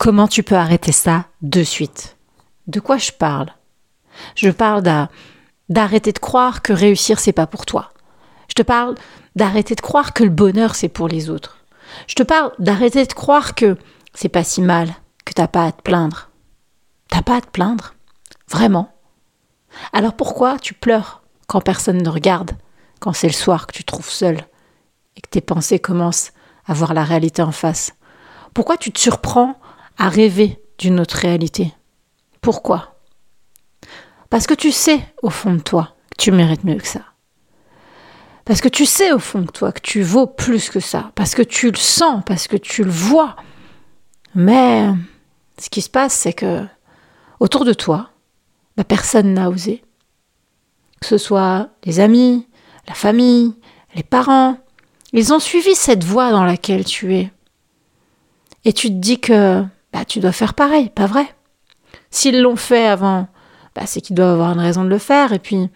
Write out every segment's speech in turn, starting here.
comment tu peux arrêter ça de suite? De quoi je parle? Je parle d'arrêter de croire que réussir c'est pas pour toi. Je te parle d'arrêter de croire que le bonheur c'est pour les autres. Je te parle d'arrêter de croire que c'est pas si mal, que t'as pas à te plaindre. T'as pas à te plaindre? Vraiment? Alors pourquoi tu pleures quand personne ne regarde, quand c'est le soir que tu te trouves seul et que tes pensées commencent à voir la réalité en face? Pourquoi tu te surprends à rêver d'une autre réalité Pourquoi? Parce que tu sais au fond de toi que tu mérites mieux que ça. Parce que tu sais au fond de toi que tu vaux plus que ça, parce que tu le sens, parce que tu le vois. Mais ce qui se passe, c'est que autour de toi, bah, personne n'a osé. Que ce soit les amis, la famille, les parents, ils ont suivi cette voie dans laquelle tu es. Et tu te dis que bah, tu dois faire pareil, pas vrai S'ils l'ont fait avant, bah, c'est qu'ils doivent avoir une raison de le faire, et puis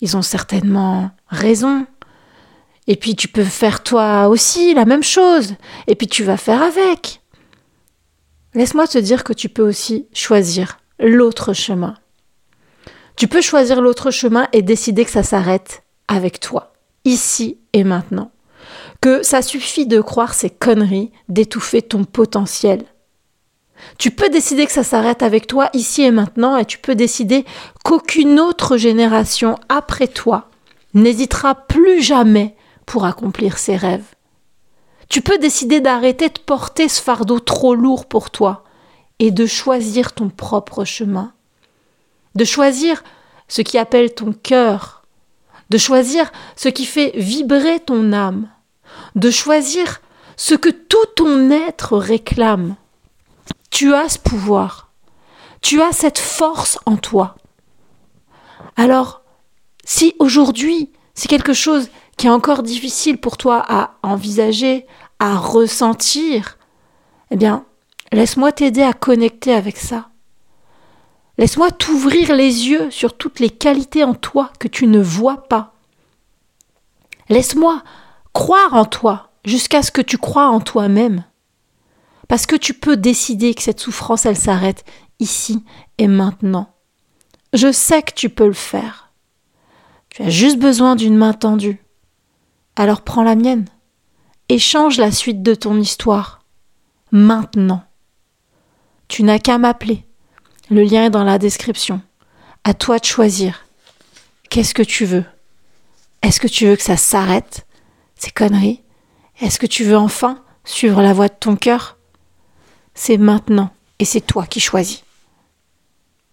ils ont certainement raison. Et puis tu peux faire toi aussi la même chose. Et puis tu vas faire avec. Laisse-moi te dire que tu peux aussi choisir l'autre chemin. Tu peux choisir l'autre chemin et décider que ça s'arrête avec toi, ici et maintenant. Que ça suffit de croire ces conneries, d'étouffer ton potentiel. Tu peux décider que ça s'arrête avec toi ici et maintenant et tu peux décider qu'aucune autre génération après toi n'hésitera plus jamais pour accomplir ses rêves. Tu peux décider d'arrêter de porter ce fardeau trop lourd pour toi et de choisir ton propre chemin. De choisir ce qui appelle ton cœur. De choisir ce qui fait vibrer ton âme. De choisir ce que tout ton être réclame. Tu as ce pouvoir. Tu as cette force en toi. Alors, si aujourd'hui c'est quelque chose qui est encore difficile pour toi à envisager, à ressentir, eh bien, laisse-moi t'aider à connecter avec ça. Laisse-moi t'ouvrir les yeux sur toutes les qualités en toi que tu ne vois pas. Laisse-moi croire en toi jusqu'à ce que tu crois en toi-même. Parce que tu peux décider que cette souffrance, elle s'arrête ici et maintenant. Je sais que tu peux le faire. Tu as juste besoin d'une main tendue. Alors prends la mienne et change la suite de ton histoire. Maintenant. Tu n'as qu'à m'appeler. Le lien est dans la description. À toi de choisir. Qu'est-ce que tu veux? Est-ce que tu veux que ça s'arrête, ces conneries? Est-ce que tu veux enfin suivre la voie de ton cœur? C'est maintenant et c'est toi qui choisis.